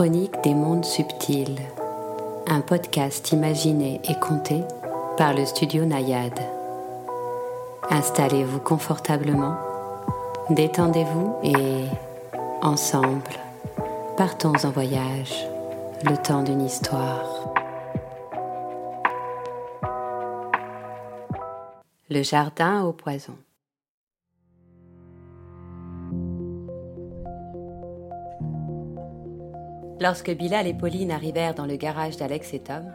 Chronique des mondes subtils, un podcast imaginé et compté par le studio Nayade. Installez-vous confortablement, détendez-vous et, ensemble, partons en voyage, le temps d'une histoire. Le jardin au poison. Lorsque Bilal et Pauline arrivèrent dans le garage d'Alex et Tom,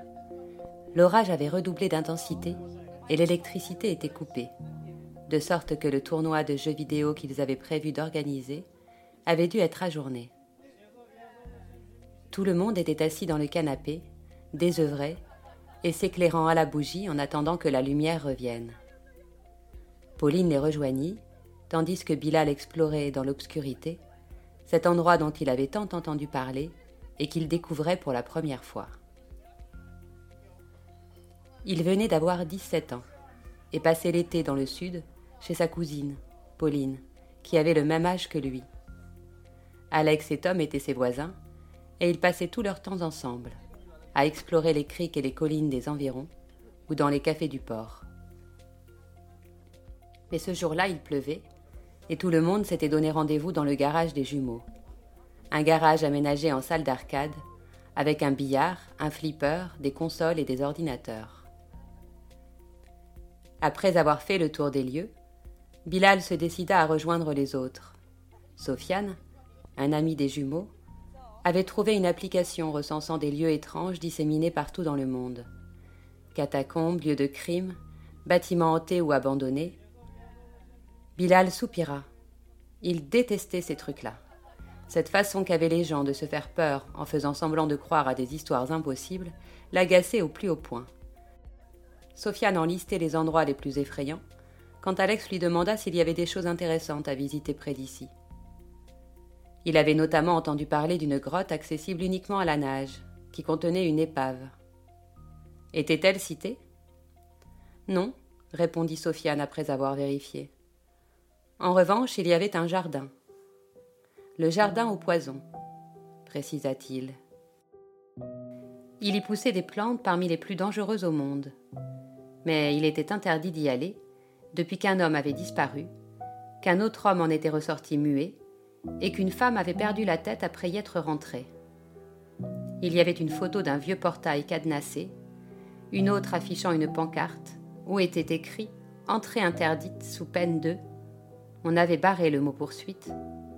l'orage avait redoublé d'intensité et l'électricité était coupée, de sorte que le tournoi de jeux vidéo qu'ils avaient prévu d'organiser avait dû être ajourné. Tout le monde était assis dans le canapé, désœuvré et s'éclairant à la bougie en attendant que la lumière revienne. Pauline les rejoignit, tandis que Bilal explorait dans l'obscurité cet endroit dont il avait tant entendu parler et qu'il découvrait pour la première fois. Il venait d'avoir 17 ans et passait l'été dans le sud chez sa cousine, Pauline, qui avait le même âge que lui. Alex et Tom étaient ses voisins et ils passaient tout leur temps ensemble, à explorer les criques et les collines des environs ou dans les cafés du port. Mais ce jour-là, il pleuvait et tout le monde s'était donné rendez-vous dans le garage des jumeaux, un garage aménagé en salle d'arcade, avec un billard, un flipper, des consoles et des ordinateurs. Après avoir fait le tour des lieux, Bilal se décida à rejoindre les autres. Sofiane, un ami des jumeaux, avait trouvé une application recensant des lieux étranges disséminés partout dans le monde. Catacombes, lieux de crime, bâtiments hantés ou abandonnés. Bilal soupira. Il détestait ces trucs-là. Cette façon qu'avaient les gens de se faire peur en faisant semblant de croire à des histoires impossibles l'agaçait au plus haut point. Sofiane en listait les endroits les plus effrayants, quand Alex lui demanda s'il y avait des choses intéressantes à visiter près d'ici. Il avait notamment entendu parler d'une grotte accessible uniquement à la nage, qui contenait une épave. Était-elle citée? Non, répondit Sofiane après avoir vérifié. En revanche, il y avait un jardin, le jardin au poison, précisa-t-il. Il y poussait des plantes parmi les plus dangereuses au monde. Mais il était interdit d'y aller, depuis qu'un homme avait disparu, qu'un autre homme en était ressorti muet, et qu'une femme avait perdu la tête après y être rentrée. Il y avait une photo d'un vieux portail cadenassé, une autre affichant une pancarte où était écrit Entrée interdite sous peine de. On avait barré le mot poursuite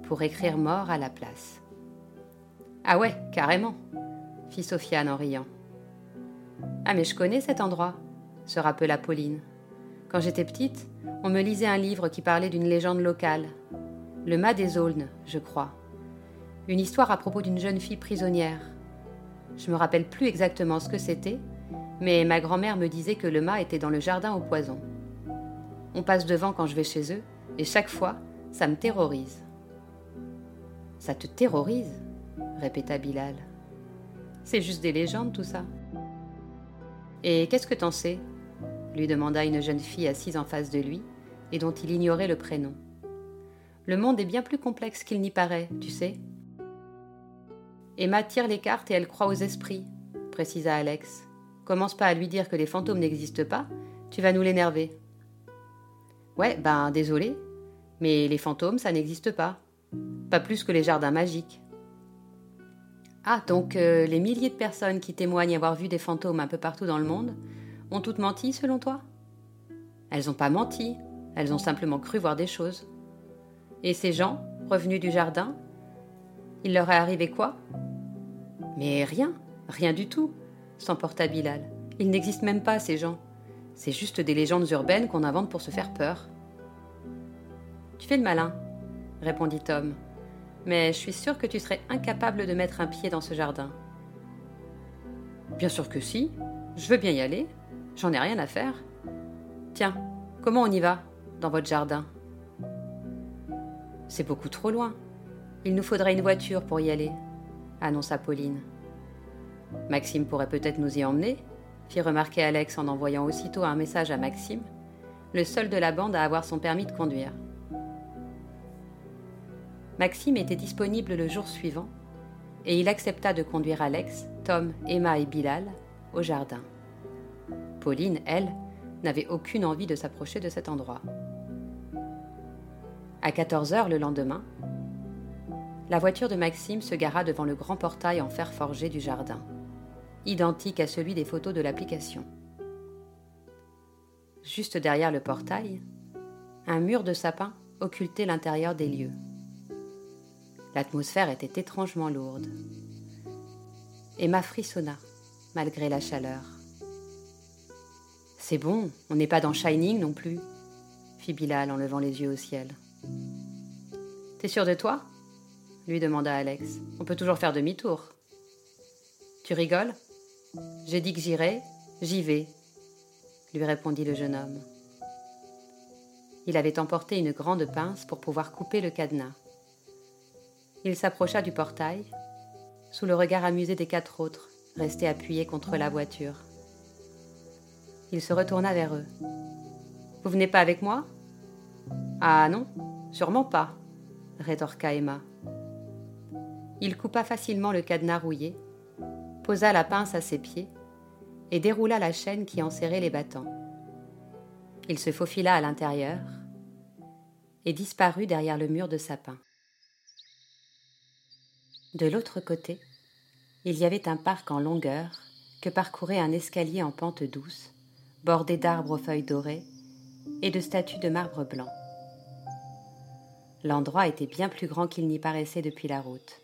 pour écrire mort à la place. Ah ouais, carrément, fit Sofiane en riant. Ah mais je connais cet endroit, se rappela Pauline. Quand j'étais petite, on me lisait un livre qui parlait d'une légende locale. Le mât des Aulnes, je crois. Une histoire à propos d'une jeune fille prisonnière. Je me rappelle plus exactement ce que c'était, mais ma grand-mère me disait que le mât était dans le jardin au poison. On passe devant quand je vais chez eux, et chaque fois, ça me terrorise. Ça te terrorise répéta Bilal. C'est juste des légendes, tout ça. Et qu'est-ce que t'en sais? lui demanda une jeune fille assise en face de lui et dont il ignorait le prénom. Le monde est bien plus complexe qu'il n'y paraît, tu sais. Emma tire les cartes et elle croit aux esprits, précisa Alex. Commence pas à lui dire que les fantômes n'existent pas, tu vas nous l'énerver. Ouais, ben désolé, mais les fantômes, ça n'existe pas. Pas plus que les jardins magiques. Ah, donc euh, les milliers de personnes qui témoignent avoir vu des fantômes un peu partout dans le monde ont toutes menti selon toi? Elles n'ont pas menti, elles ont simplement cru voir des choses. Et ces gens, revenus du jardin, il leur est arrivé quoi? Mais rien, rien du tout, s'emporta Bilal. Il n'existe même pas, ces gens. C'est juste des légendes urbaines qu'on invente pour se faire peur. Tu fais le malin, répondit Tom. Mais je suis sûr que tu serais incapable de mettre un pied dans ce jardin. Bien sûr que si. Je veux bien y aller. J'en ai rien à faire. Tiens, comment on y va dans votre jardin? C'est beaucoup trop loin. Il nous faudrait une voiture pour y aller, annonça Pauline. Maxime pourrait peut-être nous y emmener, fit remarquer Alex en envoyant aussitôt un message à Maxime, le seul de la bande à avoir son permis de conduire. Maxime était disponible le jour suivant, et il accepta de conduire Alex, Tom, Emma et Bilal au jardin. Pauline, elle, n'avait aucune envie de s'approcher de cet endroit. À 14 heures le lendemain, la voiture de Maxime se gara devant le grand portail en fer forgé du jardin, identique à celui des photos de l'application. Juste derrière le portail, un mur de sapin occultait l'intérieur des lieux. L'atmosphère était étrangement lourde. Emma frissonna, malgré la chaleur. C'est bon, on n'est pas dans Shining non plus, fit Bilal en levant les yeux au ciel. T'es sûr de toi? lui demanda Alex. On peut toujours faire demi-tour. Tu rigoles? J'ai dit que j'irai, j'y vais, lui répondit le jeune homme. Il avait emporté une grande pince pour pouvoir couper le cadenas. Il s'approcha du portail, sous le regard amusé des quatre autres, restés appuyés contre la voiture. Il se retourna vers eux. Vous venez pas avec moi Ah non, sûrement pas, rétorqua Emma. Il coupa facilement le cadenas rouillé, posa la pince à ses pieds et déroula la chaîne qui enserrait les battants. Il se faufila à l'intérieur et disparut derrière le mur de sapin. De l'autre côté, il y avait un parc en longueur que parcourait un escalier en pente douce, bordé d'arbres aux feuilles dorées et de statues de marbre blanc. L'endroit était bien plus grand qu'il n'y paraissait depuis la route.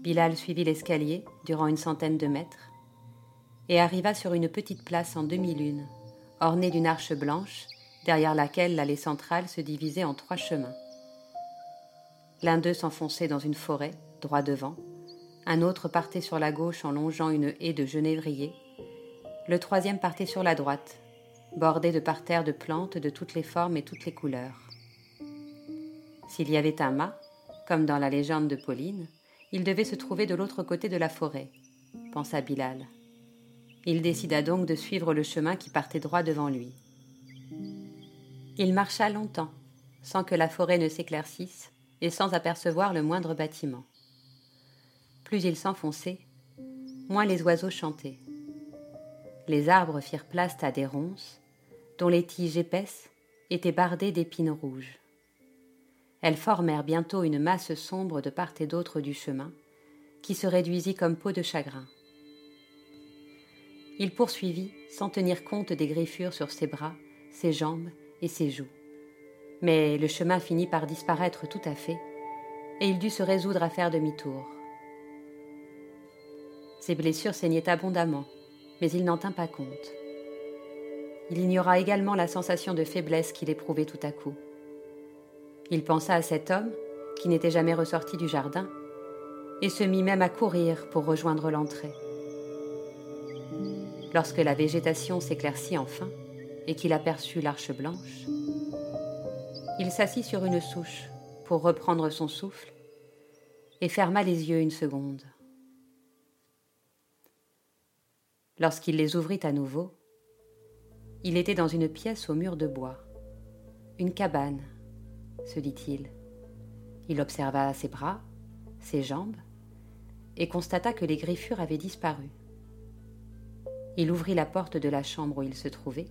Bilal suivit l'escalier durant une centaine de mètres et arriva sur une petite place en demi-lune, ornée d'une arche blanche, derrière laquelle l'allée centrale se divisait en trois chemins. L'un d'eux s'enfonçait dans une forêt, droit devant, un autre partait sur la gauche en longeant une haie de genévrier, le troisième partait sur la droite, bordé de parterres de plantes de toutes les formes et toutes les couleurs. S'il y avait un mât, comme dans la légende de Pauline, il devait se trouver de l'autre côté de la forêt, pensa Bilal. Il décida donc de suivre le chemin qui partait droit devant lui. Il marcha longtemps, sans que la forêt ne s'éclaircisse et sans apercevoir le moindre bâtiment. Plus il s'enfonçait, moins les oiseaux chantaient. Les arbres firent place à des ronces, dont les tiges épaisses étaient bardées d'épines rouges. Elles formèrent bientôt une masse sombre de part et d'autre du chemin, qui se réduisit comme peau de chagrin. Il poursuivit, sans tenir compte des griffures sur ses bras, ses jambes et ses joues. Mais le chemin finit par disparaître tout à fait, et il dut se résoudre à faire demi-tour. Ses blessures saignaient abondamment, mais il n'en tint pas compte. Il ignora également la sensation de faiblesse qu'il éprouvait tout à coup. Il pensa à cet homme, qui n'était jamais ressorti du jardin, et se mit même à courir pour rejoindre l'entrée. Lorsque la végétation s'éclaircit enfin, et qu'il aperçut l'arche blanche, il s'assit sur une souche pour reprendre son souffle et ferma les yeux une seconde. Lorsqu'il les ouvrit à nouveau, il était dans une pièce au mur de bois, une cabane se dit-il. Il observa ses bras, ses jambes, et constata que les griffures avaient disparu. Il ouvrit la porte de la chambre où il se trouvait.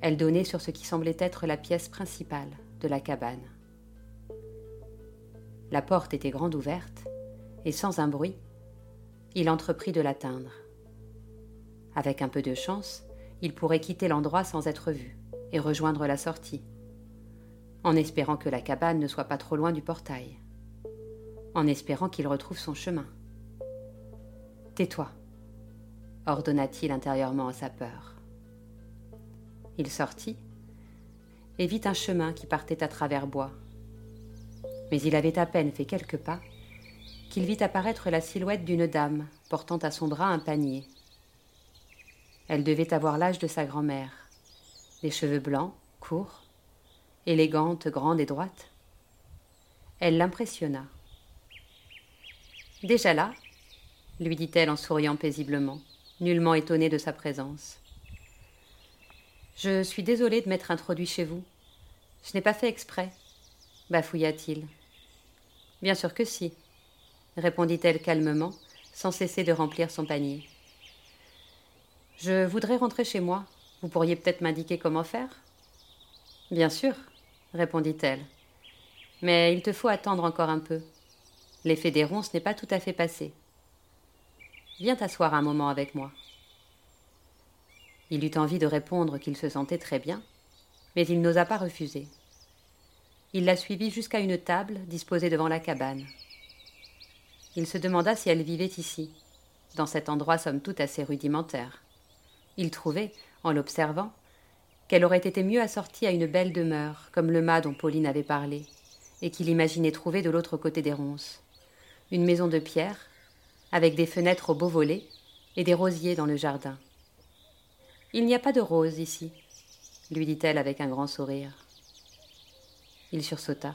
Elle donnait sur ce qui semblait être la pièce principale de la cabane. La porte était grande ouverte, et sans un bruit, il entreprit de l'atteindre. Avec un peu de chance, il pourrait quitter l'endroit sans être vu et rejoindre la sortie en espérant que la cabane ne soit pas trop loin du portail, en espérant qu'il retrouve son chemin. Tais-toi, ordonna-t-il intérieurement à sa peur. Il sortit et vit un chemin qui partait à travers bois. Mais il avait à peine fait quelques pas qu'il vit apparaître la silhouette d'une dame portant à son bras un panier. Elle devait avoir l'âge de sa grand-mère, les cheveux blancs, courts, élégante, grande et droite. Elle l'impressionna. Déjà là? lui dit-elle en souriant paisiblement, nullement étonnée de sa présence. Je suis désolée de m'être introduit chez vous. Je n'ai pas fait exprès, bafouilla-t-il. Bien sûr que si, répondit-elle calmement, sans cesser de remplir son panier. Je voudrais rentrer chez moi. Vous pourriez peut-être m'indiquer comment faire? Bien sûr, répondit-elle. Mais il te faut attendre encore un peu. L'effet des ronces n'est pas tout à fait passé. Viens t'asseoir un moment avec moi. Il eut envie de répondre qu'il se sentait très bien, mais il n'osa pas refuser. Il la suivit jusqu'à une table disposée devant la cabane. Il se demanda si elle vivait ici, dans cet endroit somme toute assez rudimentaire. Il trouvait, en l'observant, qu'elle aurait été mieux assortie à une belle demeure, comme le mât dont Pauline avait parlé, et qu'il imaginait trouver de l'autre côté des ronces. Une maison de pierre, avec des fenêtres au beau volet et des rosiers dans le jardin. Il n'y a pas de roses ici, lui dit-elle avec un grand sourire. Il sursauta.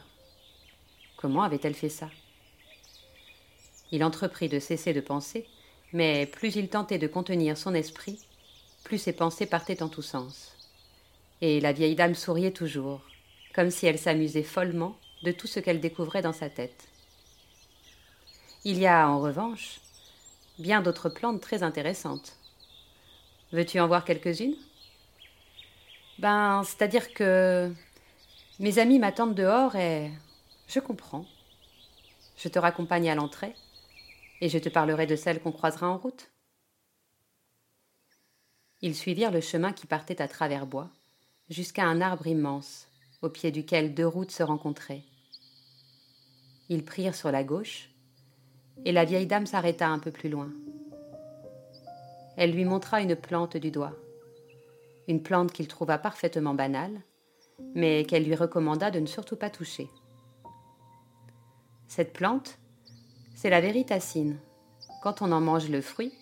Comment avait-elle fait ça? Il entreprit de cesser de penser, mais plus il tentait de contenir son esprit, plus ses pensées partaient en tous sens. Et la vieille dame souriait toujours, comme si elle s'amusait follement de tout ce qu'elle découvrait dans sa tête. Il y a, en revanche, bien d'autres plantes très intéressantes. Veux-tu en voir quelques-unes? Ben, c'est-à-dire que mes amis m'attendent dehors et je comprends. Je te raccompagne à l'entrée et je te parlerai de celles qu'on croisera en route. Ils suivirent le chemin qui partait à travers bois jusqu'à un arbre immense au pied duquel deux routes se rencontraient. Ils prirent sur la gauche et la vieille dame s'arrêta un peu plus loin. Elle lui montra une plante du doigt, une plante qu'il trouva parfaitement banale, mais qu'elle lui recommanda de ne surtout pas toucher. Cette plante, c'est la véritacine. Quand on en mange le fruit,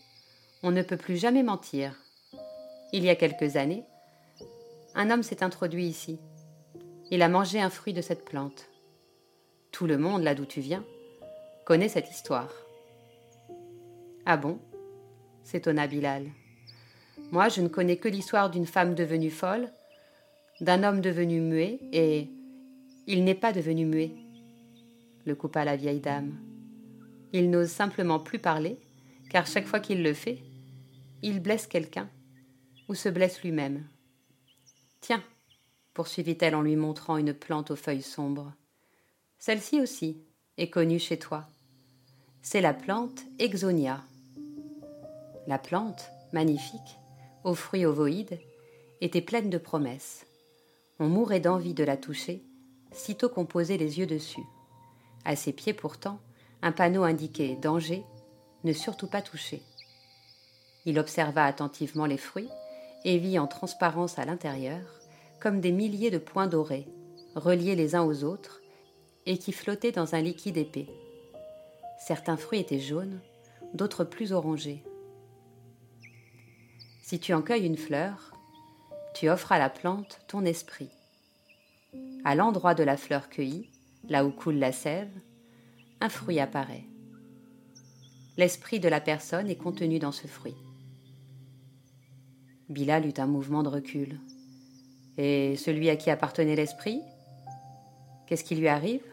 on ne peut plus jamais mentir. Il y a quelques années, un homme s'est introduit ici. Il a mangé un fruit de cette plante. Tout le monde, là d'où tu viens, connaît cette histoire. Ah bon? S'étonna Bilal. Moi, je ne connais que l'histoire d'une femme devenue folle d'un homme devenu muet, et il n'est pas devenu muet, le coupa la vieille dame. Il n'ose simplement plus parler, car chaque fois qu'il le fait, il blesse quelqu'un, ou se blesse lui-même. Tiens, poursuivit-elle en lui montrant une plante aux feuilles sombres. Celle-ci aussi est connue chez toi. C'est la plante Exonia. La plante, magnifique, aux fruits ovoïdes, était pleine de promesses. On mourait d'envie de la toucher, sitôt qu'on posait les yeux dessus. À ses pieds pourtant, un panneau indiquait Danger, ne surtout pas toucher. Il observa attentivement les fruits et vit en transparence à l'intérieur comme des milliers de points dorés, reliés les uns aux autres, et qui flottaient dans un liquide épais. Certains fruits étaient jaunes, d'autres plus orangés. Si tu en cueilles une fleur, tu offres à la plante ton esprit. À l'endroit de la fleur cueillie, là où coule la sève, un fruit apparaît. L'esprit de la personne est contenu dans ce fruit. Bilal eut un mouvement de recul. Et celui à qui appartenait l'esprit Qu'est-ce qui lui arrive?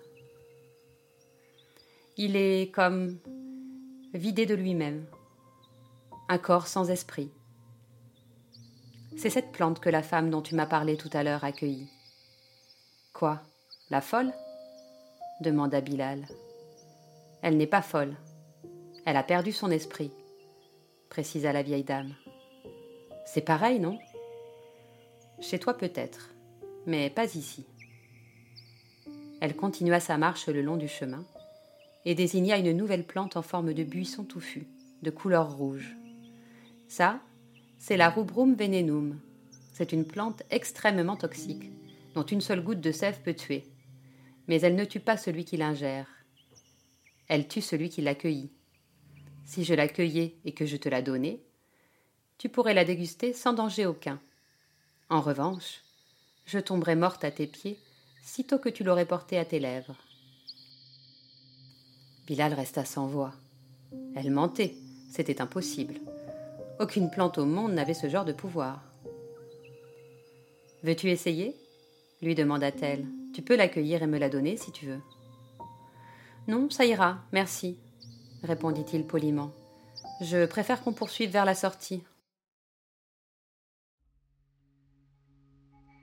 Il est comme vidé de lui-même, un corps sans esprit. C'est cette plante que la femme dont tu m'as parlé tout à l'heure accueillit. Quoi La folle? demanda Bilal. Elle n'est pas folle. Elle a perdu son esprit, précisa la vieille dame. C'est pareil, non? Chez toi peut-être, mais pas ici. Elle continua sa marche le long du chemin et désigna une nouvelle plante en forme de buisson touffu, de couleur rouge. Ça, c'est la rubrum venenum. C'est une plante extrêmement toxique, dont une seule goutte de sève peut tuer. Mais elle ne tue pas celui qui l'ingère. Elle tue celui qui l'accueillit. Si je l'accueillais et que je te la donnais, tu pourrais la déguster sans danger aucun. En revanche, je tomberais morte à tes pieds sitôt que tu l'aurais portée à tes lèvres. Bilal resta sans voix. Elle mentait, c'était impossible. Aucune plante au monde n'avait ce genre de pouvoir. Veux-tu essayer? lui demanda-t-elle. Tu peux l'accueillir et me la donner si tu veux. Non, ça ira, merci. répondit-il poliment. Je préfère qu'on poursuive vers la sortie.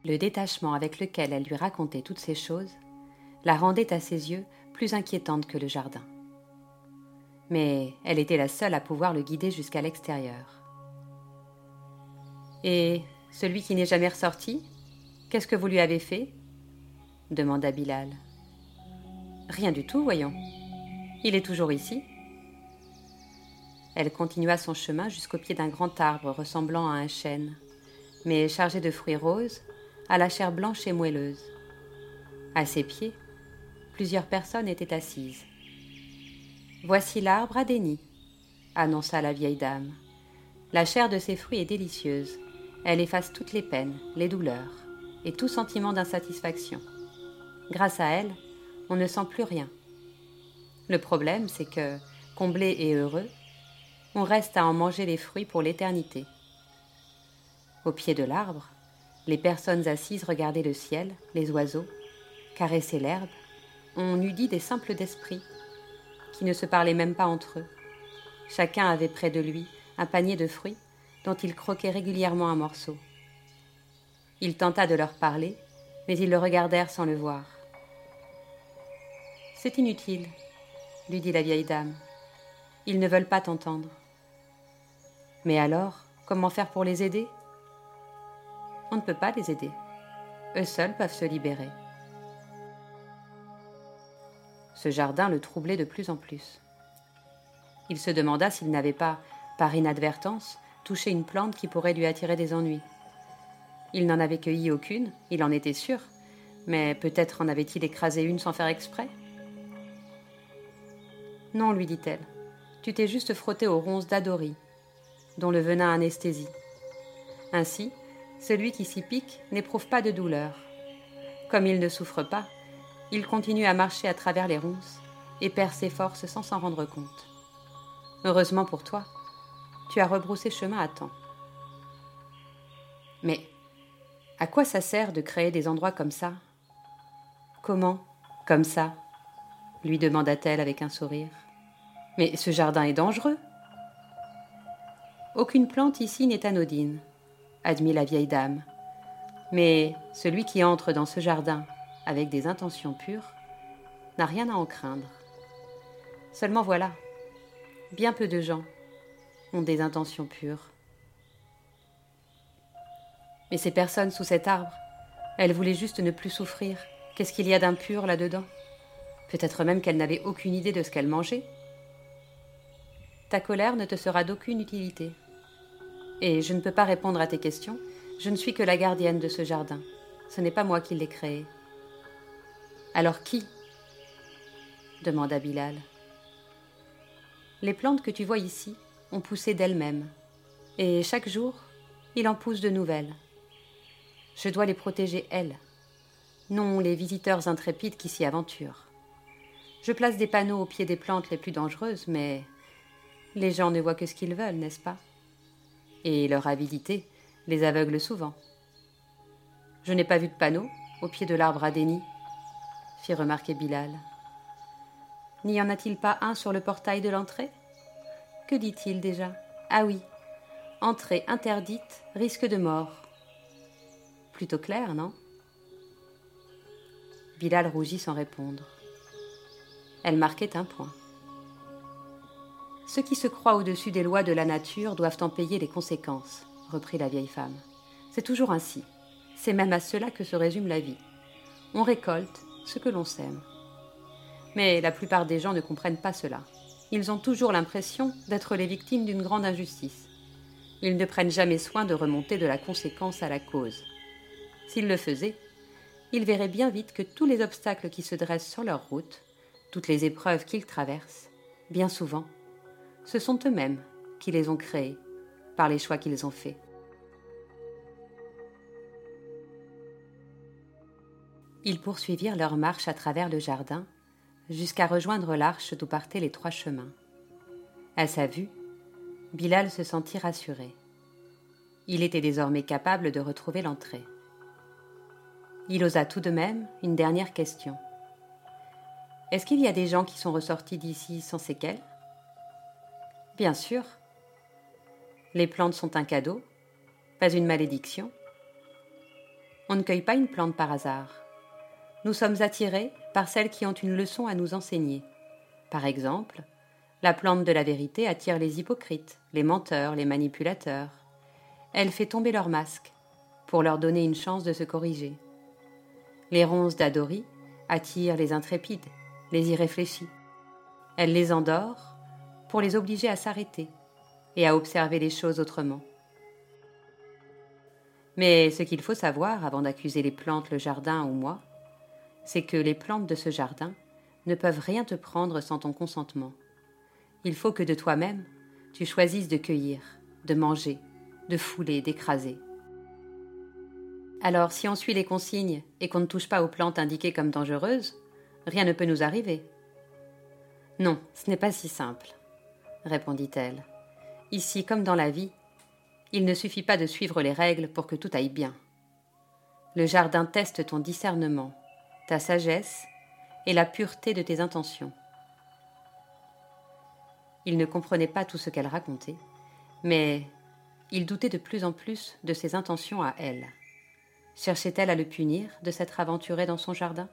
Le détachement avec lequel elle lui racontait toutes ces choses la rendait à ses yeux plus inquiétante que le jardin. Mais elle était la seule à pouvoir le guider jusqu'à l'extérieur. Et celui qui n'est jamais ressorti Qu'est-ce que vous lui avez fait? demanda Bilal. Rien du tout, voyons. Il est toujours ici. Elle continua son chemin jusqu'au pied d'un grand arbre ressemblant à un chêne, mais chargé de fruits roses, à la chair blanche et moelleuse. À ses pieds, plusieurs personnes étaient assises. Voici l'arbre à déni, annonça la vieille dame. La chair de ces fruits est délicieuse. Elle efface toutes les peines, les douleurs et tout sentiment d'insatisfaction. Grâce à elle, on ne sent plus rien. Le problème, c'est que, comblé et heureux, on reste à en manger les fruits pour l'éternité. Au pied de l'arbre, les personnes assises regardaient le ciel, les oiseaux, caressaient l'herbe. On eût dit des simples d'esprit, qui ne se parlaient même pas entre eux. Chacun avait près de lui un panier de fruits dont il croquait régulièrement un morceau. Il tenta de leur parler, mais ils le regardèrent sans le voir. C'est inutile, lui dit la vieille dame. Ils ne veulent pas t'entendre. Mais alors, comment faire pour les aider? On ne peut pas les aider. Eux seuls peuvent se libérer. Ce jardin le troublait de plus en plus. Il se demanda s'il n'avait pas, par inadvertance, touché une plante qui pourrait lui attirer des ennuis. Il n'en avait cueilli aucune, il en était sûr, mais peut-être en avait-il écrasé une sans faire exprès? Non, lui dit-elle, tu t'es juste frotté aux ronces d'Adori, dont le venin anesthésie. Ainsi, celui qui s'y pique n'éprouve pas de douleur. Comme il ne souffre pas, il continue à marcher à travers les ronces et perd ses forces sans s'en rendre compte. Heureusement pour toi, tu as rebroussé chemin à temps. Mais à quoi ça sert de créer des endroits comme ça? Comment Comme ça? lui demanda-t-elle avec un sourire. Mais ce jardin est dangereux. Aucune plante ici n'est anodine, admit la vieille dame. Mais celui qui entre dans ce jardin avec des intentions pures n'a rien à en craindre. Seulement voilà, bien peu de gens ont des intentions pures. Mais ces personnes sous cet arbre, elles voulaient juste ne plus souffrir. Qu'est-ce qu'il y a d'impur là-dedans? Peut-être même qu'elles n'avaient aucune idée de ce qu'elles mangeaient. Ta colère ne te sera d'aucune utilité. Et je ne peux pas répondre à tes questions, je ne suis que la gardienne de ce jardin. Ce n'est pas moi qui l'ai créé. Alors qui? demanda Bilal. Les plantes que tu vois ici ont poussé d'elles-mêmes, et chaque jour, il en pousse de nouvelles. Je dois les protéger, elles, non les visiteurs intrépides qui s'y aventurent. Je place des panneaux au pied des plantes les plus dangereuses, mais les gens ne voient que ce qu'ils veulent, n'est-ce pas? Et leur avidité les aveugle souvent. Je n'ai pas vu de panneau au pied de l'arbre à déni, fit remarquer Bilal. N'y en a-t-il pas un sur le portail de l'entrée? Que dit-il déjà? Ah oui, entrée interdite, risque de mort plutôt clair, non? Bilal rougit sans répondre. Elle marquait un point. Ceux qui se croient au-dessus des lois de la nature doivent en payer les conséquences, reprit la vieille femme. C'est toujours ainsi. C'est même à cela que se résume la vie. On récolte ce que l'on sème. Mais la plupart des gens ne comprennent pas cela. Ils ont toujours l'impression d'être les victimes d'une grande injustice. Ils ne prennent jamais soin de remonter de la conséquence à la cause. S'ils le faisaient, ils verraient bien vite que tous les obstacles qui se dressent sur leur route, toutes les épreuves qu'ils traversent, bien souvent, ce sont eux-mêmes qui les ont créés par les choix qu'ils ont faits. Ils poursuivirent leur marche à travers le jardin jusqu'à rejoindre l'arche d'où partaient les trois chemins. À sa vue, Bilal se sentit rassuré. Il était désormais capable de retrouver l'entrée. Il osa tout de même une dernière question. Est-ce qu'il y a des gens qui sont ressortis d'ici sans séquelles? Bien sûr. Les plantes sont un cadeau, pas une malédiction. On ne cueille pas une plante par hasard. Nous sommes attirés par celles qui ont une leçon à nous enseigner. Par exemple, la plante de la vérité attire les hypocrites, les menteurs, les manipulateurs. Elle fait tomber leurs masques pour leur donner une chance de se corriger. Les ronces d'Adori attirent les intrépides, les irréfléchis. Elle les endort pour les obliger à s'arrêter et à observer les choses autrement. Mais ce qu'il faut savoir avant d'accuser les plantes, le jardin ou moi, c'est que les plantes de ce jardin ne peuvent rien te prendre sans ton consentement. Il faut que de toi-même, tu choisisses de cueillir, de manger, de fouler, d'écraser. Alors, si on suit les consignes et qu'on ne touche pas aux plantes indiquées comme dangereuses, rien ne peut nous arriver. Non, ce n'est pas si simple, répondit-elle. Ici, comme dans la vie, il ne suffit pas de suivre les règles pour que tout aille bien. Le jardin teste ton discernement, ta sagesse et la pureté de tes intentions. Il ne comprenait pas tout ce qu'elle racontait, mais il doutait de plus en plus de ses intentions à elle. Cherchait-elle à le punir de s'être aventuré dans son jardin?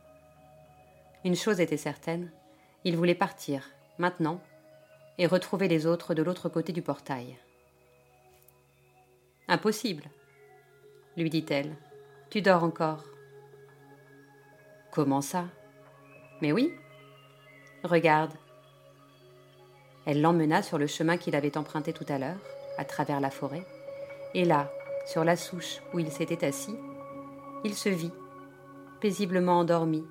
Une chose était certaine, il voulait partir, maintenant, et retrouver les autres de l'autre côté du portail. Impossible, lui dit-elle. Tu dors encore. Comment ça? Mais oui. Regarde, elle l'emmena sur le chemin qu'il avait emprunté tout à l'heure, à travers la forêt, et là, sur la souche où il s'était assis, il se vit, paisiblement endormi,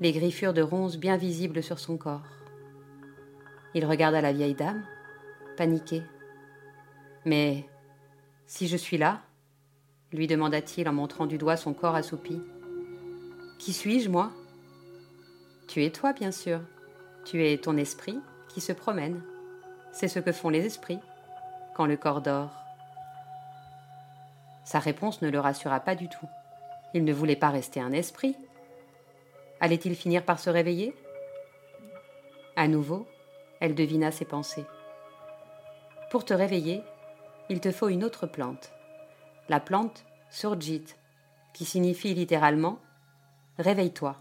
les griffures de ronces bien visibles sur son corps. Il regarda la vieille dame, paniqué. Mais si je suis là? lui demanda-t-il en montrant du doigt son corps assoupi. Qui suis-je, moi? Tu es toi, bien sûr. Tu es ton esprit qui se promène. C'est ce que font les esprits quand le corps dort. Sa réponse ne le rassura pas du tout. Il ne voulait pas rester un esprit. Allait-il finir par se réveiller? À nouveau, elle devina ses pensées. Pour te réveiller, il te faut une autre plante. La plante Surjit, qui signifie littéralement Réveille-toi.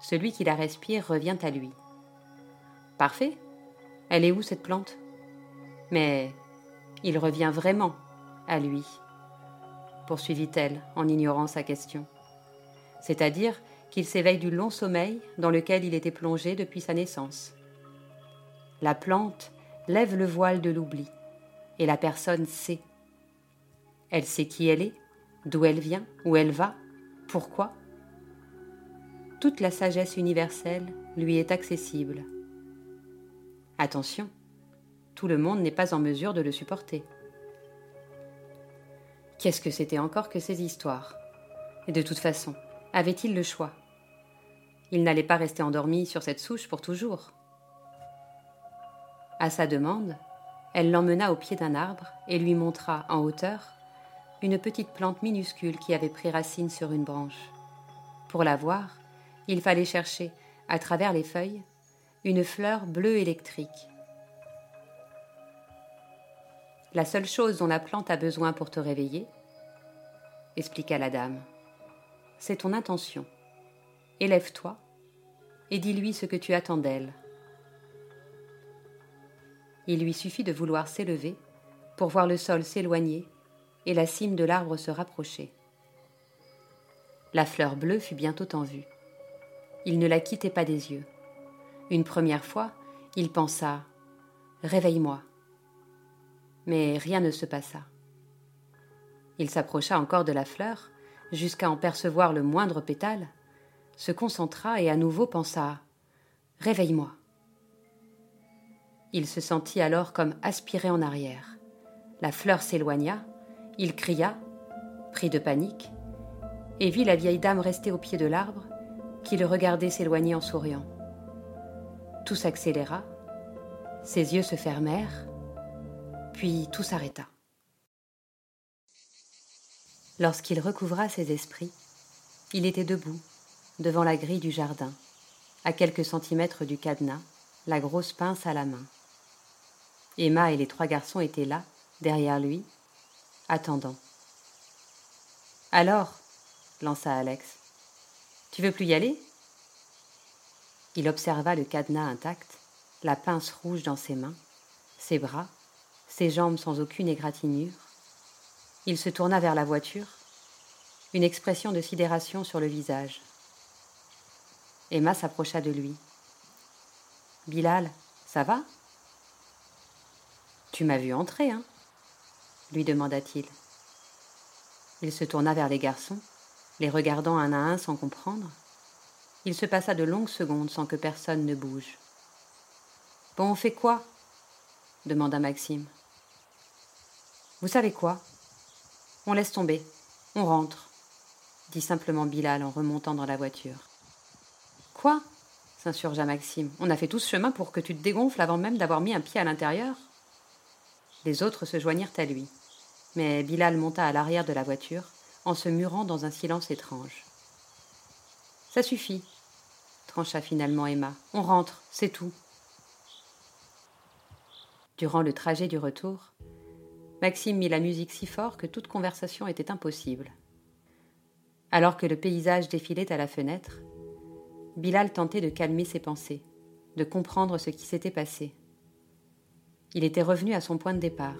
Celui qui la respire revient à lui. Parfait. Elle est où cette plante? Mais il revient vraiment à lui, poursuivit-elle en ignorant sa question. C'est-à-dire qu'il s'éveille du long sommeil dans lequel il était plongé depuis sa naissance. La plante lève le voile de l'oubli, et la personne sait. Elle sait qui elle est, d'où elle vient, où elle va, pourquoi. Toute la sagesse universelle lui est accessible. Attention, tout le monde n'est pas en mesure de le supporter. Qu'est-ce que c'était encore que ces histoires? Et de toute façon, avait-il le choix? Il n'allait pas rester endormi sur cette souche pour toujours. À sa demande, elle l'emmena au pied d'un arbre et lui montra, en hauteur, une petite plante minuscule qui avait pris racine sur une branche. Pour la voir, il fallait chercher, à travers les feuilles, une fleur bleue électrique. La seule chose dont la plante a besoin pour te réveiller, expliqua la dame, c'est ton intention. Élève-toi et dis-lui ce que tu attends d'elle. Il lui suffit de vouloir s'élever pour voir le sol s'éloigner et la cime de l'arbre se rapprocher. La fleur bleue fut bientôt en vue. Il ne la quittait pas des yeux. Une première fois, il pensa Réveille-moi. Mais rien ne se passa. Il s'approcha encore de la fleur, jusqu'à en percevoir le moindre pétale, se concentra et à nouveau pensa Réveille-moi. Il se sentit alors comme aspiré en arrière. La fleur s'éloigna, il cria, pris de panique, et vit la vieille dame rester au pied de l'arbre, qui le regardait s'éloigner en souriant. Tout s'accéléra, ses yeux se fermèrent, puis tout s'arrêta. Lorsqu'il recouvra ses esprits, il était debout, devant la grille du jardin, à quelques centimètres du cadenas, la grosse pince à la main. Emma et les trois garçons étaient là, derrière lui, attendant. Alors, lança Alex, tu veux plus y aller? Il observa le cadenas intact, la pince rouge dans ses mains, ses bras, ses jambes sans aucune égratignure. Il se tourna vers la voiture, une expression de sidération sur le visage. Emma s'approcha de lui. Bilal, ça va? Tu m'as vu entrer, hein? lui demanda-t-il. Il se tourna vers les garçons, les regardant un à un sans comprendre. Il se passa de longues secondes sans que personne ne bouge. Bon, on fait quoi? demanda Maxime. Vous savez quoi? On laisse tomber, on rentre, dit simplement Bilal en remontant dans la voiture. Quoi? s'insurgea Maxime. On a fait tout ce chemin pour que tu te dégonfles avant même d'avoir mis un pied à l'intérieur? Les autres se joignirent à lui. Mais Bilal monta à l'arrière de la voiture, en se murant dans un silence étrange. Ça suffit, trancha finalement Emma. On rentre, c'est tout. Durant le trajet du retour, Maxime mit la musique si fort que toute conversation était impossible. Alors que le paysage défilait à la fenêtre, Bilal tentait de calmer ses pensées, de comprendre ce qui s'était passé. Il était revenu à son point de départ.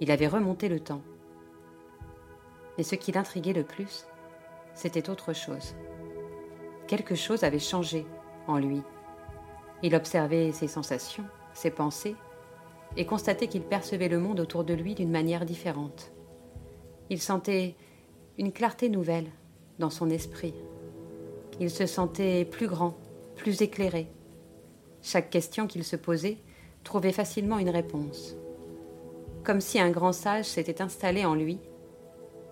Il avait remonté le temps. Mais ce qui l'intriguait le plus, c'était autre chose. Quelque chose avait changé en lui. Il observait ses sensations, ses pensées, et constatait qu'il percevait le monde autour de lui d'une manière différente. Il sentait une clarté nouvelle dans son esprit. Il se sentait plus grand, plus éclairé. Chaque question qu'il se posait trouvait facilement une réponse. Comme si un grand sage s'était installé en lui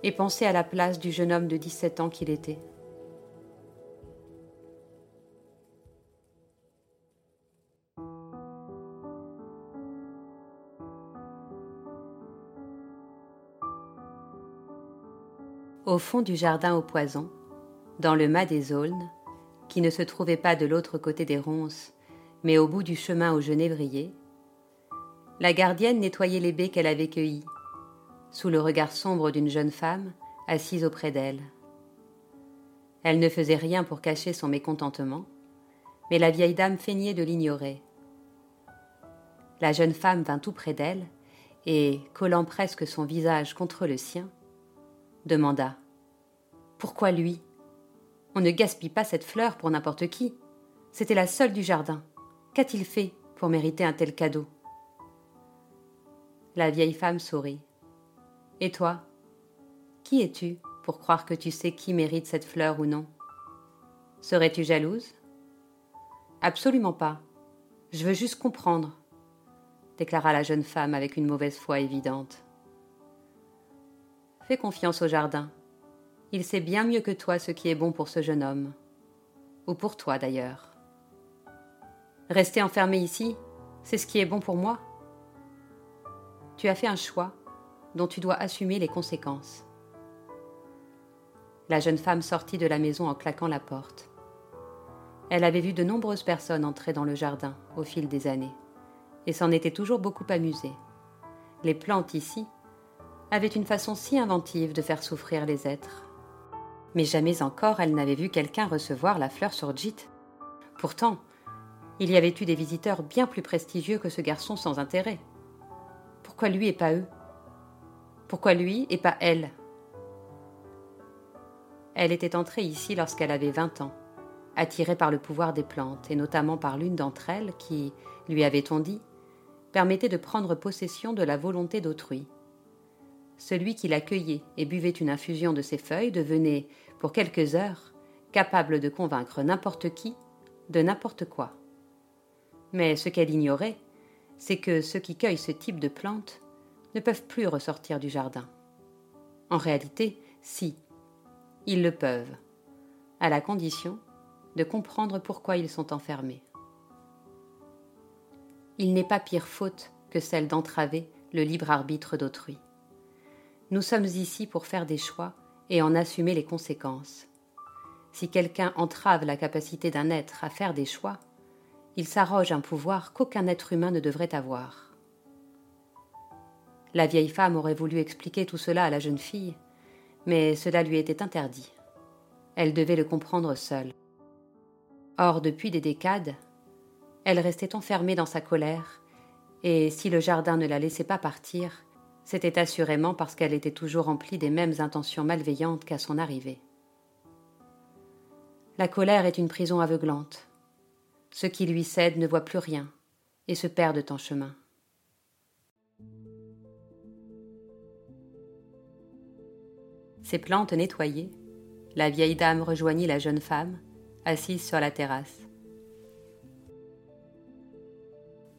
et pensait à la place du jeune homme de 17 ans qu'il était. Au fond du jardin au poison, dans le mât des aulnes, qui ne se trouvait pas de l'autre côté des ronces, mais au bout du chemin au genévrier, la gardienne nettoyait les baies qu'elle avait cueillies, sous le regard sombre d'une jeune femme assise auprès d'elle. Elle ne faisait rien pour cacher son mécontentement, mais la vieille dame feignait de l'ignorer. La jeune femme vint tout près d'elle et, collant presque son visage contre le sien, demanda Pourquoi lui? On ne gaspille pas cette fleur pour n'importe qui. C'était la seule du jardin. Qu'a-t-il fait pour mériter un tel cadeau? La vieille femme sourit. Et toi Qui es-tu pour croire que tu sais qui mérite cette fleur ou non? Serais-tu jalouse? Absolument pas. Je veux juste comprendre, déclara la jeune femme avec une mauvaise foi évidente. Fais confiance au jardin. Il sait bien mieux que toi ce qui est bon pour ce jeune homme. Ou pour toi d'ailleurs. Rester enfermé ici, c'est ce qui est bon pour moi? Tu as fait un choix dont tu dois assumer les conséquences. La jeune femme sortit de la maison en claquant la porte. Elle avait vu de nombreuses personnes entrer dans le jardin au fil des années, et s'en était toujours beaucoup amusée. Les plantes ici avait une façon si inventive de faire souffrir les êtres. Mais jamais encore elle n'avait vu quelqu'un recevoir la fleur sur Jit. Pourtant, il y avait eu des visiteurs bien plus prestigieux que ce garçon sans intérêt. Pourquoi lui et pas eux? Pourquoi lui et pas elle? Elle était entrée ici lorsqu'elle avait vingt ans, attirée par le pouvoir des plantes, et notamment par l'une d'entre elles qui, lui avait-on dit, permettait de prendre possession de la volonté d'autrui celui qui l'accueillait et buvait une infusion de ses feuilles devenait, pour quelques heures, capable de convaincre n'importe qui de n'importe quoi. Mais ce qu'elle ignorait, c'est que ceux qui cueillent ce type de plantes ne peuvent plus ressortir du jardin. En réalité, si, ils le peuvent, à la condition de comprendre pourquoi ils sont enfermés. Il n'est pas pire faute que celle d'entraver le libre arbitre d'autrui. Nous sommes ici pour faire des choix et en assumer les conséquences. Si quelqu'un entrave la capacité d'un être à faire des choix, il s'arroge un pouvoir qu'aucun être humain ne devrait avoir. La vieille femme aurait voulu expliquer tout cela à la jeune fille, mais cela lui était interdit. Elle devait le comprendre seule. Or, depuis des décades, elle restait enfermée dans sa colère, et si le jardin ne la laissait pas partir, c'était assurément parce qu'elle était toujours remplie des mêmes intentions malveillantes qu'à son arrivée. La colère est une prison aveuglante. Ceux qui lui cèdent ne voient plus rien et se perdent en chemin. Ses plantes nettoyées, la vieille dame rejoignit la jeune femme, assise sur la terrasse.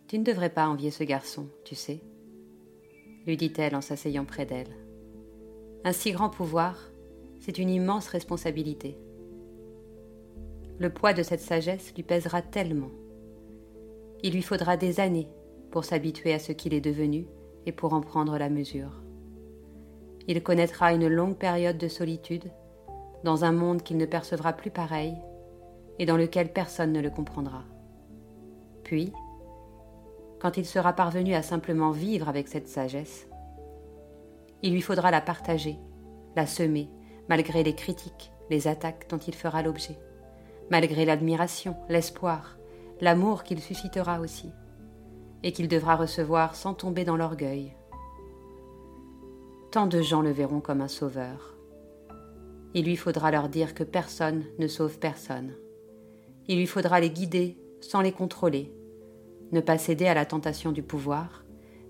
Tu ne devrais pas envier ce garçon, tu sais, lui dit-elle en s'asseyant près d'elle. Un si grand pouvoir, c'est une immense responsabilité. Le poids de cette sagesse lui pèsera tellement. Il lui faudra des années pour s'habituer à ce qu'il est devenu et pour en prendre la mesure. Il connaîtra une longue période de solitude dans un monde qu'il ne percevra plus pareil et dans lequel personne ne le comprendra. Puis, quand il sera parvenu à simplement vivre avec cette sagesse, il lui faudra la partager, la semer, malgré les critiques, les attaques dont il fera l'objet, malgré l'admiration, l'espoir, l'amour qu'il suscitera aussi, et qu'il devra recevoir sans tomber dans l'orgueil. Tant de gens le verront comme un sauveur. Il lui faudra leur dire que personne ne sauve personne. Il lui faudra les guider sans les contrôler, ne pas céder à la tentation du pouvoir,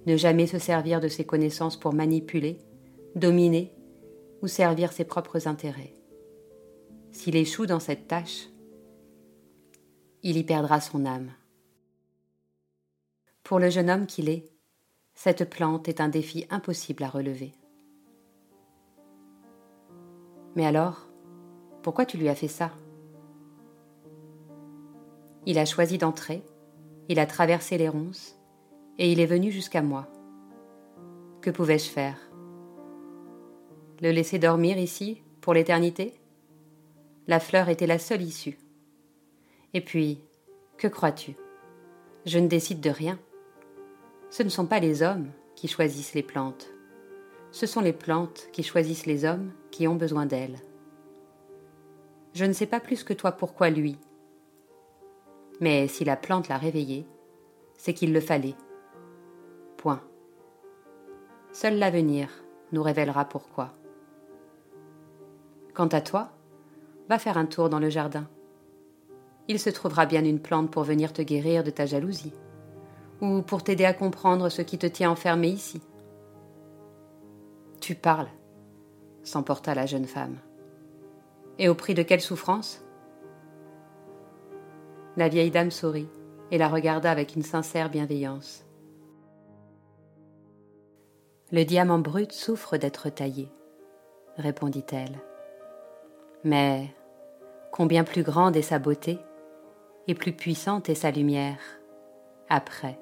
ne jamais se servir de ses connaissances pour manipuler, dominer ou servir ses propres intérêts. S'il échoue dans cette tâche, il y perdra son âme. Pour le jeune homme qu'il est, cette plante est un défi impossible à relever. Mais alors, pourquoi tu lui as fait ça? Il a choisi d'entrer il a traversé les ronces, et il est venu jusqu'à moi. Que pouvais-je faire? Le laisser dormir ici, pour l'éternité? La fleur était la seule issue. Et puis, que crois-tu? Je ne décide de rien. Ce ne sont pas les hommes qui choisissent les plantes. Ce sont les plantes qui choisissent les hommes qui ont besoin d'elles. Je ne sais pas plus que toi pourquoi lui, mais si la plante l'a réveillé, c'est qu'il le fallait. Point. Seul l'avenir nous révélera pourquoi. Quant à toi, va faire un tour dans le jardin. Il se trouvera bien une plante pour venir te guérir de ta jalousie, ou pour t'aider à comprendre ce qui te tient enfermé ici. Tu parles, s'emporta la jeune femme. Et au prix de quelle souffrance? La vieille dame sourit et la regarda avec une sincère bienveillance. Le diamant brut souffre d'être taillé, répondit-elle. Mais combien plus grande est sa beauté et plus puissante est sa lumière après.